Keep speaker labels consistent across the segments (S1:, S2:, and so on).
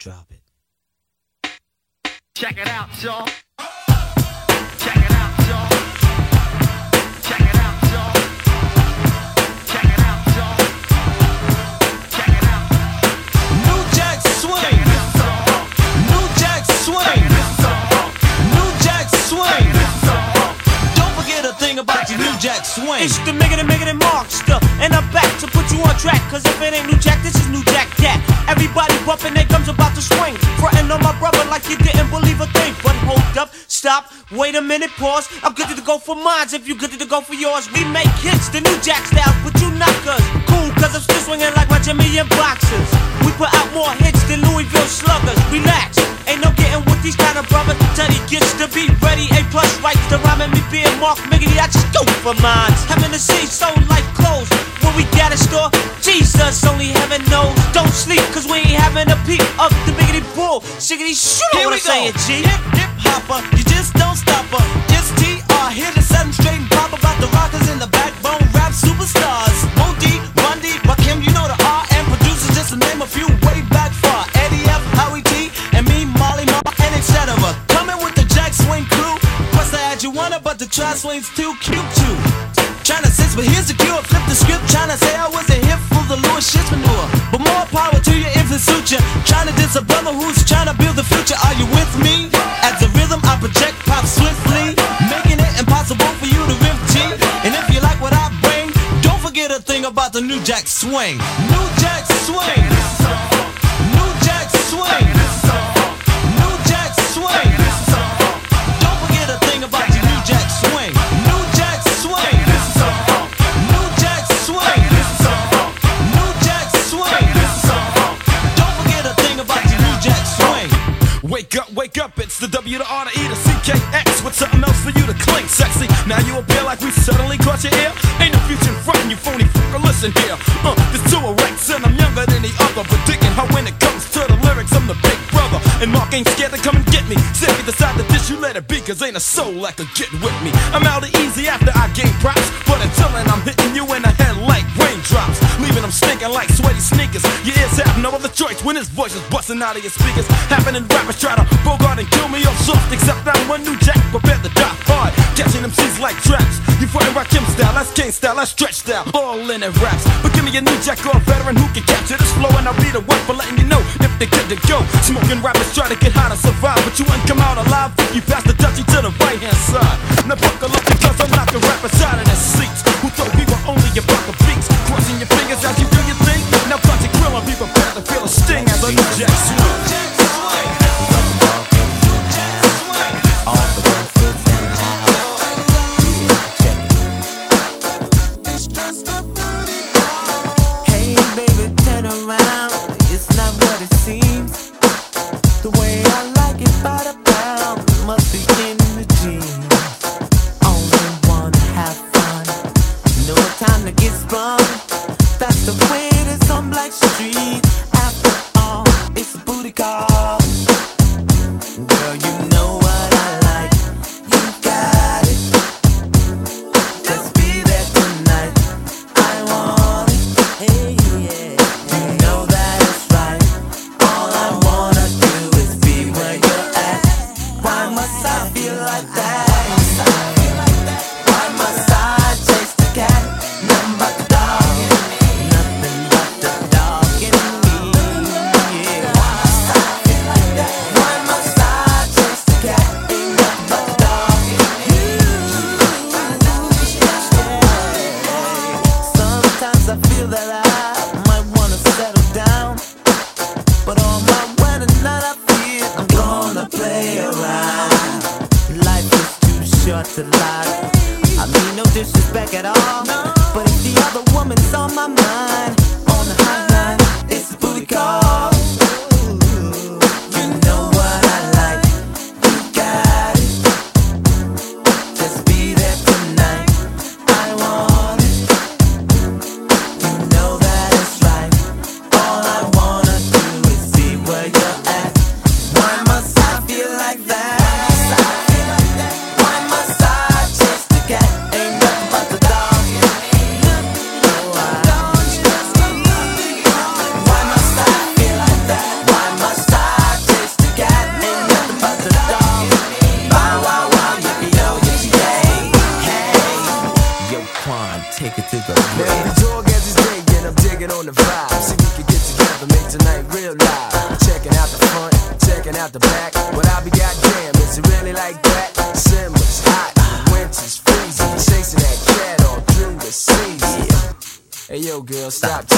S1: Drop it.
S2: Check it out, y'all.
S1: About your New Jack Swing.
S3: It's the Megan and Megan and Markster. And I'm back to put you on track. Cause if it ain't New Jack, this is New Jack Cat. Everybody bumping their gums about to swing. Frontin' on my brother like you didn't believe a thing. But hold up, stop, wait a minute, pause. I'm good to go for mines if you good to go for yours. We make hits, the New Jack style, but you knockers. Cool, cause I'm still swinging like my and boxers. We put out more hits than Louisville sluggers. Relax, ain't no getting with these kind of brothers. Teddy gets to be ready, A plus rights to rhyme and me being Mark Miggity. I just go for mines. Having to see so like clothes. When we got a store, Jesus, only heaven knows. Don't sleep, cause we ain't having a peep of the biggity bull. Shiggity shoot,
S1: Here
S3: what I'm saying, G.
S1: Hip hip hopper, you just don't stop her. It's TR here to set 'em straight and pop about the rockers and the backbone rap superstars. Modi, Bundy, Rakim, you know the R and producers just to name a few way back far. Eddie F, Howie T, and me, Marley Marl, and etc. Coming with the Jack Swing crew. Plus I had you wanna, but the try swing's too cute too. Tryna sense, but here's the cure. Flip the script, tryna say I was a hit full of Louis shit manure. But more power to you if it suits you. Tryna diss a brother who's tryna build the future. Are you with me? As the rhythm I project pop swiftly, making it impossible for you to G. And if you like what I bring, don't forget a thing about the New Jack Swing. New Jack Swing.
S4: CKX with something else for you to cling sexy. Now you appear like we suddenly caught your ear. Ain't no future in front, you phony fucker, listen here. Uh, there's two erects and I'm younger than the other, but digging how when it comes to the lyrics, I'm the big brother. And Mark ain't scared to come and get me. You decide to dish, you let it be, cause ain't a soul that could get with me. I'm out of easy after I gain props, but until then I'm hitting you in the head raindrops. Leaving them stinking like sweaty sneakers. Your ears have no other choice when his voice is busting out of your speakers. Happening rappers try to bogart and kill me off soft, except I'm one new jack prepared to die hard. Catching them C's like traps. You fighting rock him style, that's King style, that's stretch style. All in it raps. But give me a new jack or a veteran who can capture this flow, and I'll be the one for letting you know if they good to go. Smoking rappers try to get high to survive, but you wouldn't come out alive you pass the dutchie to the right hand side. Now buckle up because I'm knocking rappers out of their seats. Who thought we were only a block of beats? Crossing your fingers as you do your thing. Now touch your grill and be prepared to feel a sting as a new
S5: stop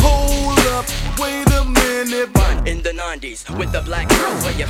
S6: Hold up,
S4: wait a minute.
S7: In the 90s with the black
S8: girl
S4: where you.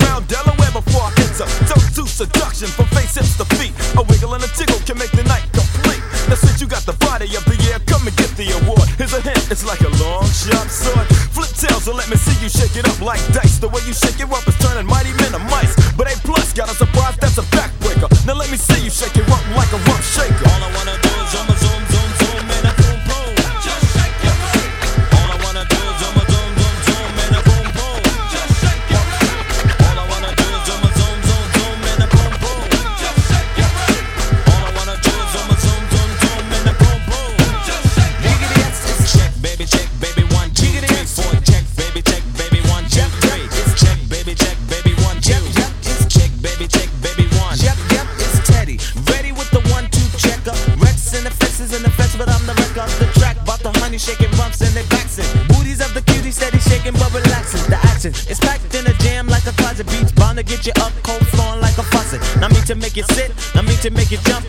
S4: Around Delaware before I enter. Don't do seduction from face hips to feet. A wiggle and a tickle can make the night complete. Now since you got the body of the year, come and get the award. Here's a hint, it's like a long sharp sword. Flip tails and let me see you shake it up like dice. The way you shake it up is turning mighty men to mice. But A plus got a surprise, that's
S6: make you sit, not mean to make you jump,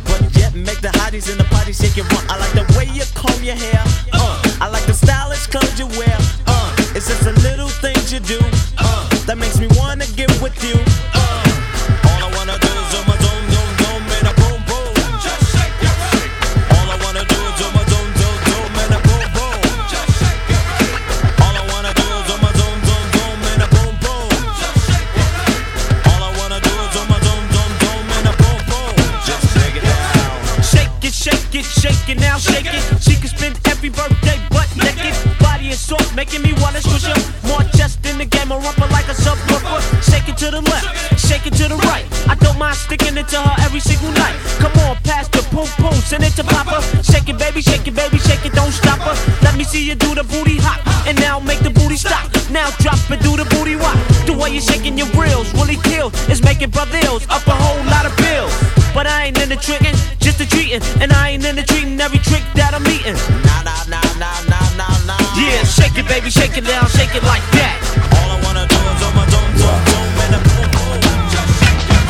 S3: see you do the booty hop, and now make the booty stop. Now drop it, do the booty walk. The way you're shaking your grills really kills. It's making brothers up a whole lot of bills. But I ain't into tricking, just the treating. And I ain't into treating every trick that I'm eating.
S6: nah, nah, nah, nah, nah, nah, nah.
S3: Yeah, shake it, baby, shake it down, shake it like that.
S4: All I wanna do is zoom, zoom, zoom, zoom, and a boom, boom. Just shake your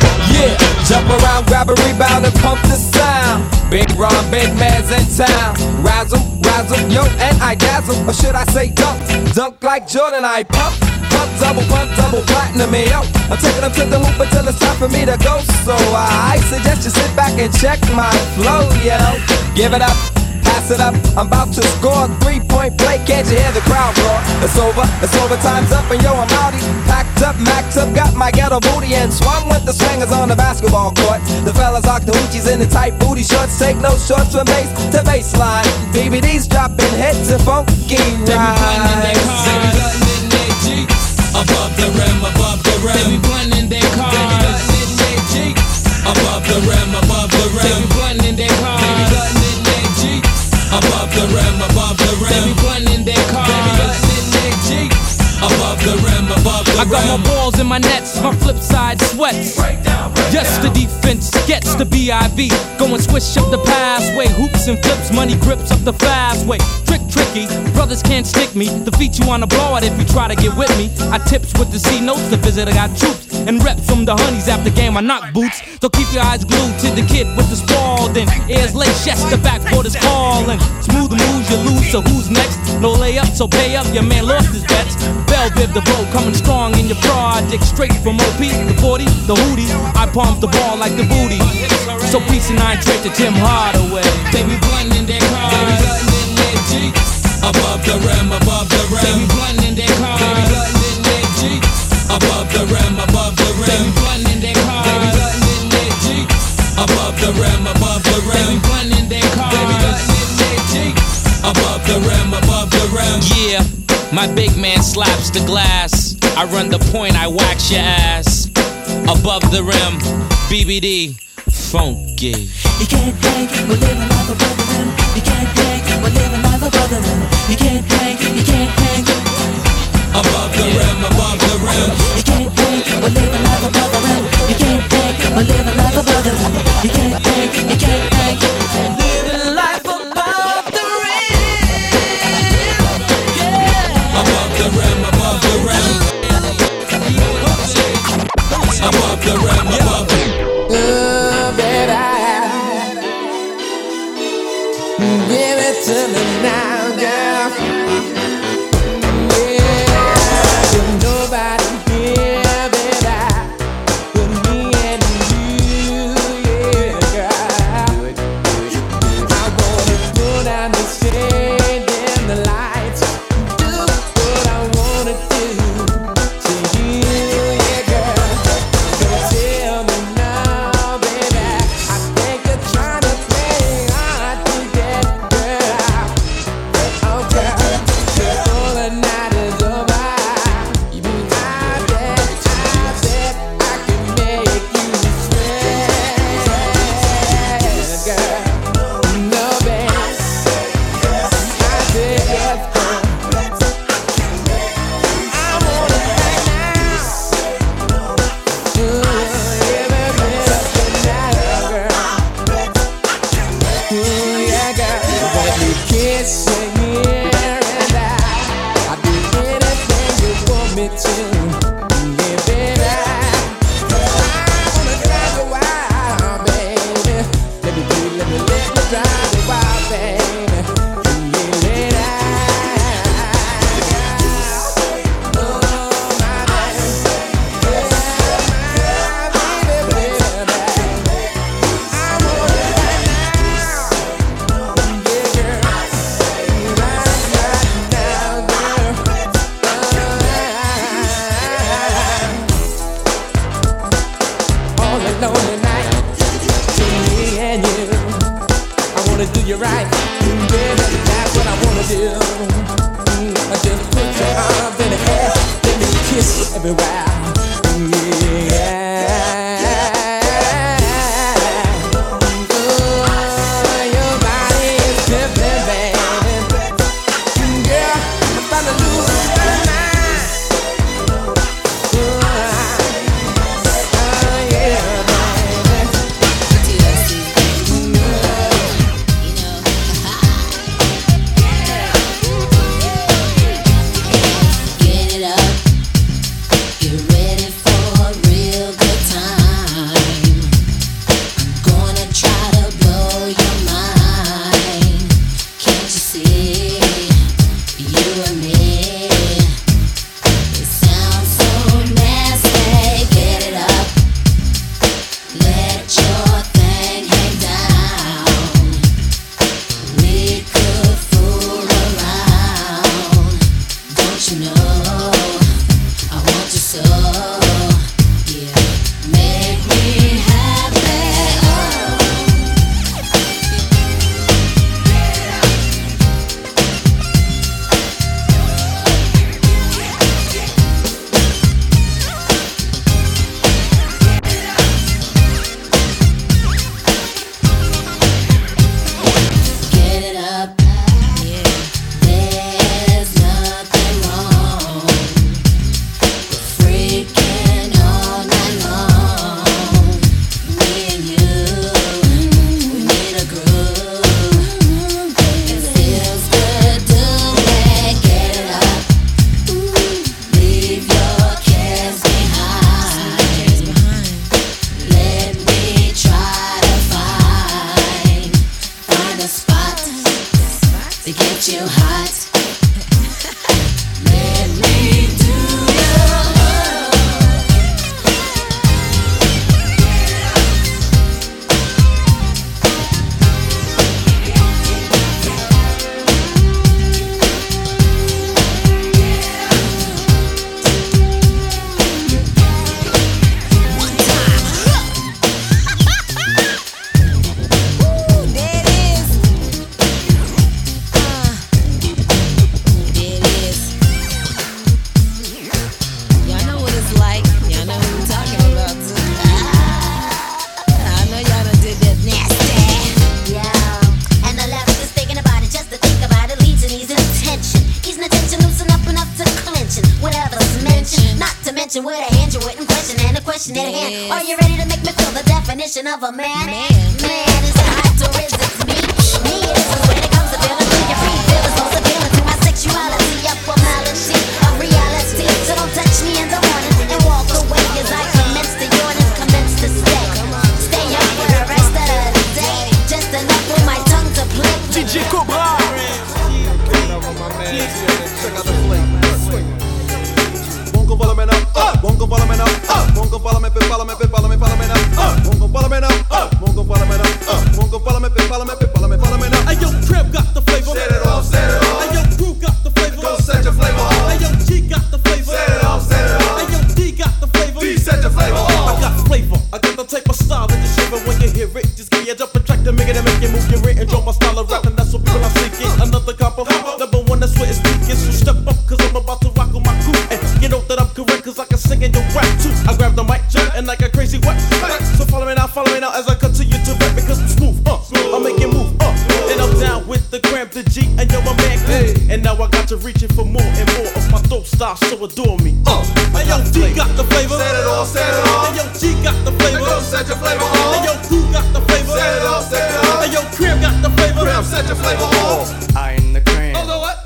S4: booty.
S9: Yeah, jump around, grab a rebound and pump the sound. Big Ron, big man's in town. Yo, and I dazzle. Or should I say dunk? Dunk like Jordan, I pump. Pump, double, pump, double platinum, me, yo. I'm taking them to the hoop until it's time for me to go. So I suggest you sit back and check my flow, yo. Give it up. Pass it up, I'm about to score three point play. Can't you hear the crowd roar? It's over, it's over, time's up, and yo, I'm outie. Packed up, macked up, got my ghetto booty and swung with the swingers on the basketball court. The fellas rock the hoochies in the tight booty shorts. Take no shorts from base to baseline. BBD's dropping hits and funky rides.
S10: Above the rim, above the rim. They be blending their cars. They be blending their Jeeps. Above the rim, above the rim. They be blending their cars. They be blending their Jeeps. Above the rim,
S11: I got my in my nets, my flip side sweats. Yes, the defense gets the BIV. Go and swish up the passway. Hoops and flips, money grips up the fast way. Trick tricky, brothers can't stick me. Defeat you on the blowout if you try to get with me. I tips with the C notes, the visit I got troops. And reps from the honeys after game, I knock boots. So keep your eyes glued to the kid with the Spalding. Ears late, yes, the backboard is calling. Smooth moves, you lose, so who's next? No layup, so pay up, your man lost his bets. Bell Biv DeVoe, coming strong in your project. Straight from OP, the 40, the hootie. I pump the ball like the booty. So peace and nine trade to Tim Hardaway.
S10: They be blending their cars. They be blending their Jeeps. Above the rim, above the rim. They be blending their cars. They be blending their Jeeps. Above the rim, above the rim. They be blending their cars. They be blending their Jeeps. Above the rim, above the rim. They be blending their cars. They be blending their Jeeps. Above the rim, above the rim.
S11: Yeah, my big man slaps the glass. I run the point, I wax your ass. Above the rim, BBD, funky.
S6: You can't hang, we're living like a brethren. You can't hang, we're living like a brethren. You can't hang, you can't hang.
S10: Above the rim, above the rim.
S6: You can't hang, we're living like a brethren. You can't hang, we're living like a brethren. You can't hang, you can't
S9: pushing it
S12: again. Are you ready to make me feel the definition of a man? Man, man is a
S13: hot follow me, follow me, follow me, follow me now, uh, bongo follow me now, uh, bongo follow me now, uh, bongo follow me, follow me, follow me, follow me now.
S14: Hey yo, Crib got the flavor.
S13: Set it off, set it off.
S14: Hey yo, Crew got the flavor.
S13: Go set your flavor off.
S14: Hey yo, G got the flavor.
S13: Set it off, set it off.
S14: Hey yo, D got the flavor.
S13: D set your flavor off.
S14: I got flavor. I got the type of style that you shiver when you hear it. Just give you a jump and track to make it and make you move your rate and draw my style of rapping. That's what people are seeking. Another compo. Number down with the G, and yo, my man cool. And now I got to reaching for more and more of my dope style, so adore me. Uh. Hey yo, D got the flavor.
S13: Set it off, set it off.
S14: Hey yo, G got the flavor.
S13: Go set your flavor off.
S14: Hey yo, Crew got the flavor.
S13: Set it off, set it off.
S14: Hey yo, Crib got the flavor.
S13: Crib, set your flavor off.
S15: I am the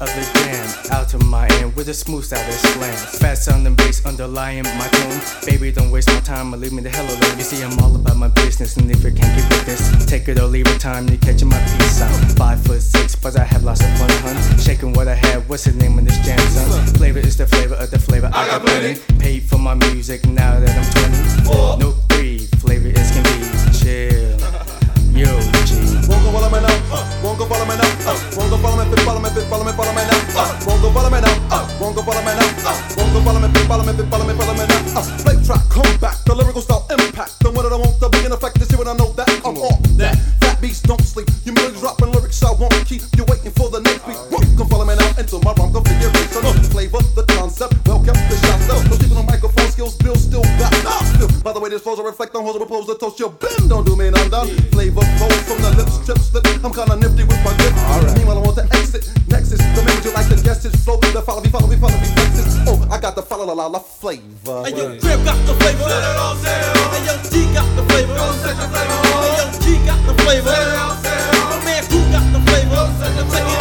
S15: of the jam, out to my end with a smooth style that slams. Fat sound and bass underlying my tone. Baby, don't waste my time or leave me the hell alone. You see, I'm all about my business, and if you can't get with this, take it or leave it. Time to catch my peace out. Five foot six, but I have lots of fun, hun. Shaking what I have. What's the name of this jam, son? Flavor is the flavor of the flavor. I got plenty. Paid for my music now that I'm 20. No three, flavor is can be chill. Yo, G.
S13: Bongo follow me now, uh, bongo follow me now, uh, bongo follow me, follow me, follow me, follow me now, uh, bongo follow me now, uh, bongo follow me now, uh, bongo follow me, follow me, follow me, follow me now. Play track, come back, the lyrical style impact, the one that I want to be in effect. This year, and I know Greatest flows I reflect on, hoes I propose to toast. Yo, bim, don't do me none done. Flavor flows from the lips, trips, slip. I'm kinda nifty with my lips. Right. Meanwhile, I want to exit. Nexus, the man you like the guest is flow? The follow me, follow me, follow me, Nexus. Oh, I got the follow la la la flavor.
S14: And your Crib got the flavor.
S13: Let it all sail.
S14: And your G got the flavor.
S13: go set the flavor. And your G got the flavor. Let
S14: it all sail. My man, who got the flavor?
S13: go set the flavor.